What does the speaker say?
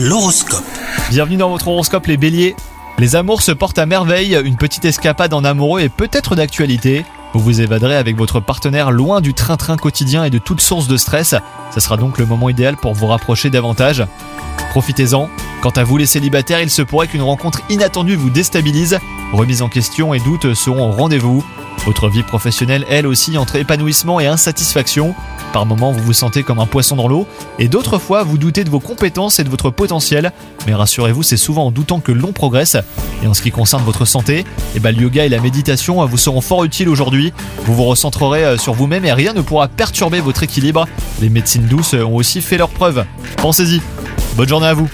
L'horoscope. Bienvenue dans votre horoscope les béliers. Les amours se portent à merveille, une petite escapade en amoureux est peut-être d'actualité. Vous vous évaderez avec votre partenaire loin du train-train quotidien et de toute source de stress. Ce sera donc le moment idéal pour vous rapprocher davantage. Profitez-en. Quant à vous les célibataires, il se pourrait qu'une rencontre inattendue vous déstabilise. Remise en question et doutes seront au rendez-vous. Votre vie professionnelle, elle aussi, entre épanouissement et insatisfaction. Par moments, vous vous sentez comme un poisson dans l'eau, et d'autres fois, vous doutez de vos compétences et de votre potentiel. Mais rassurez-vous, c'est souvent en doutant que l'on progresse. Et en ce qui concerne votre santé, eh ben, le yoga et la méditation vous seront fort utiles aujourd'hui. Vous vous recentrerez euh, sur vous-même et rien ne pourra perturber votre équilibre. Les médecines douces ont aussi fait leur preuve. Pensez-y. Bonne journée à vous